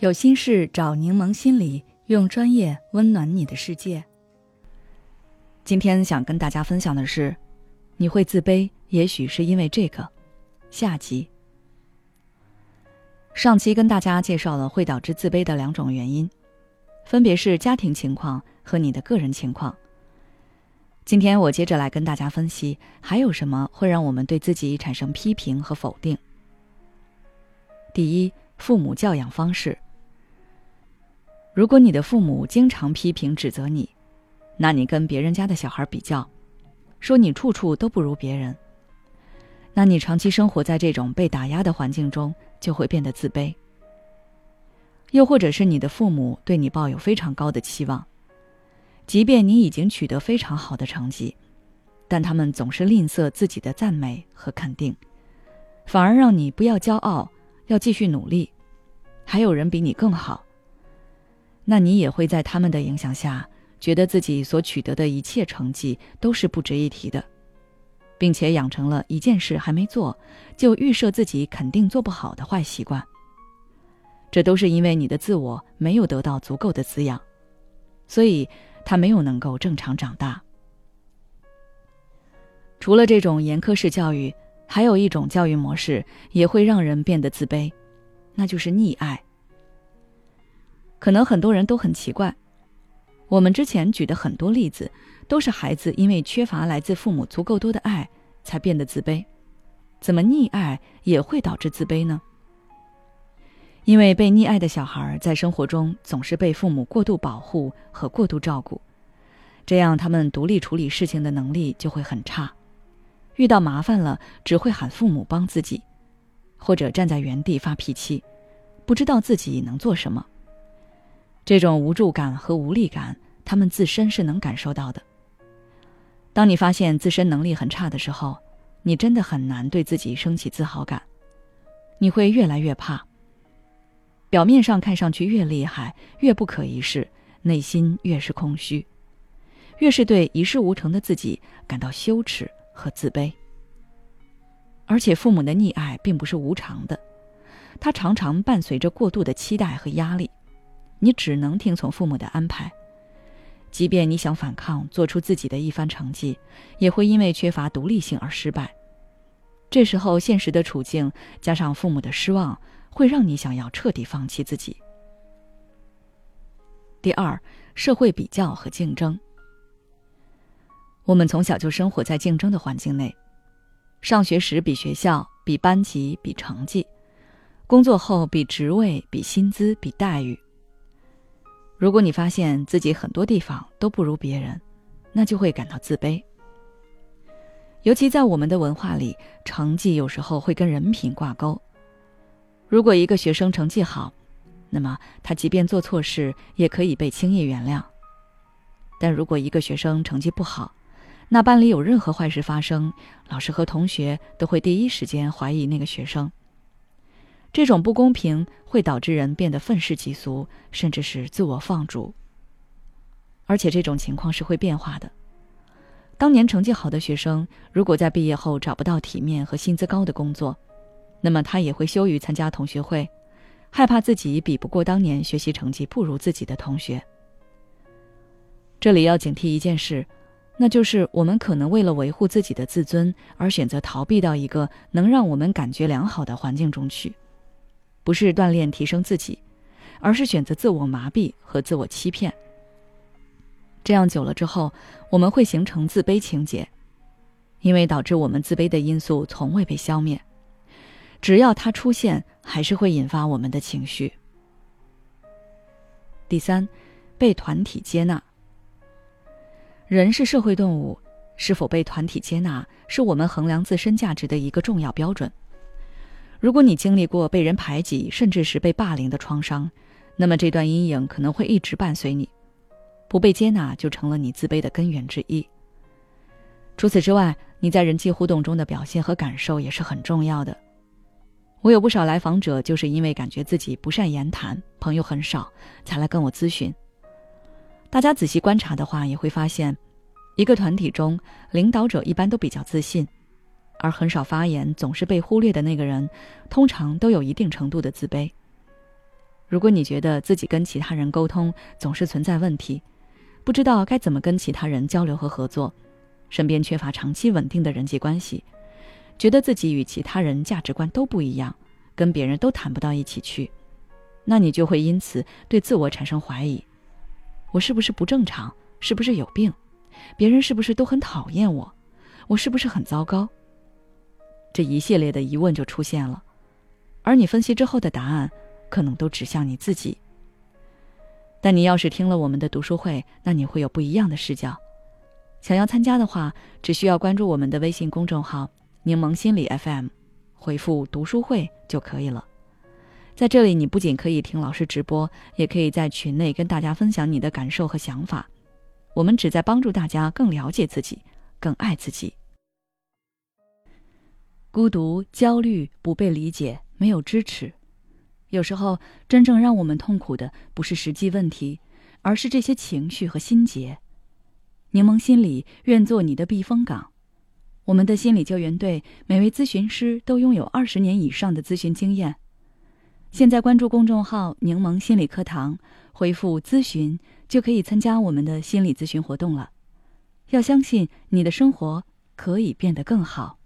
有心事找柠檬心理，用专业温暖你的世界。今天想跟大家分享的是，你会自卑，也许是因为这个。下集。上期跟大家介绍了会导致自卑的两种原因，分别是家庭情况和你的个人情况。今天我接着来跟大家分析，还有什么会让我们对自己产生批评和否定。第一，父母教养方式。如果你的父母经常批评指责你，那你跟别人家的小孩比较，说你处处都不如别人，那你长期生活在这种被打压的环境中，就会变得自卑。又或者是你的父母对你抱有非常高的期望，即便你已经取得非常好的成绩，但他们总是吝啬自己的赞美和肯定，反而让你不要骄傲，要继续努力，还有人比你更好。那你也会在他们的影响下，觉得自己所取得的一切成绩都是不值一提的，并且养成了一件事还没做，就预设自己肯定做不好的坏习惯。这都是因为你的自我没有得到足够的滋养，所以他没有能够正常长大。除了这种严苛式教育，还有一种教育模式也会让人变得自卑，那就是溺爱。可能很多人都很奇怪，我们之前举的很多例子，都是孩子因为缺乏来自父母足够多的爱，才变得自卑。怎么溺爱也会导致自卑呢？因为被溺爱的小孩在生活中总是被父母过度保护和过度照顾，这样他们独立处理事情的能力就会很差，遇到麻烦了只会喊父母帮自己，或者站在原地发脾气，不知道自己能做什么。这种无助感和无力感，他们自身是能感受到的。当你发现自身能力很差的时候，你真的很难对自己升起自豪感，你会越来越怕。表面上看上去越厉害、越不可一世，内心越是空虚，越是对一事无成的自己感到羞耻和自卑。而且，父母的溺爱并不是无偿的，它常常伴随着过度的期待和压力。你只能听从父母的安排，即便你想反抗，做出自己的一番成绩，也会因为缺乏独立性而失败。这时候，现实的处境加上父母的失望，会让你想要彻底放弃自己。第二，社会比较和竞争。我们从小就生活在竞争的环境内，上学时比学校、比班级、比成绩；工作后比职位、比薪资、比待遇。如果你发现自己很多地方都不如别人，那就会感到自卑。尤其在我们的文化里，成绩有时候会跟人品挂钩。如果一个学生成绩好，那么他即便做错事也可以被轻易原谅；但如果一个学生成绩不好，那班里有任何坏事发生，老师和同学都会第一时间怀疑那个学生。这种不公平会导致人变得愤世嫉俗，甚至是自我放逐。而且这种情况是会变化的。当年成绩好的学生，如果在毕业后找不到体面和薪资高的工作，那么他也会羞于参加同学会，害怕自己比不过当年学习成绩不如自己的同学。这里要警惕一件事，那就是我们可能为了维护自己的自尊，而选择逃避到一个能让我们感觉良好的环境中去。不是锻炼提升自己，而是选择自我麻痹和自我欺骗。这样久了之后，我们会形成自卑情结，因为导致我们自卑的因素从未被消灭，只要它出现，还是会引发我们的情绪。第三，被团体接纳。人是社会动物，是否被团体接纳，是我们衡量自身价值的一个重要标准。如果你经历过被人排挤，甚至是被霸凌的创伤，那么这段阴影可能会一直伴随你。不被接纳就成了你自卑的根源之一。除此之外，你在人际互动中的表现和感受也是很重要的。我有不少来访者就是因为感觉自己不善言谈，朋友很少，才来跟我咨询。大家仔细观察的话，也会发现，一个团体中，领导者一般都比较自信。而很少发言、总是被忽略的那个人，通常都有一定程度的自卑。如果你觉得自己跟其他人沟通总是存在问题，不知道该怎么跟其他人交流和合作，身边缺乏长期稳定的人际关系，觉得自己与其他人价值观都不一样，跟别人都谈不到一起去，那你就会因此对自我产生怀疑：我是不是不正常？是不是有病？别人是不是都很讨厌我？我是不是很糟糕？这一系列的疑问就出现了，而你分析之后的答案。可能都指向你自己。但你要是听了我们的读书会，那你会有不一样的视角。想要参加的话，只需要关注我们的微信公众号“柠檬心理 FM”，回复“读书会”就可以了。在这里，你不仅可以听老师直播，也可以在群内跟大家分享你的感受和想法。我们旨在帮助大家更了解自己，更爱自己。孤独、焦虑、不被理解、没有支持。有时候，真正让我们痛苦的不是实际问题，而是这些情绪和心结。柠檬心理愿做你的避风港。我们的心理救援队每位咨询师都拥有二十年以上的咨询经验。现在关注公众号“柠檬心理课堂”，回复“咨询”就可以参加我们的心理咨询活动了。要相信你的生活可以变得更好。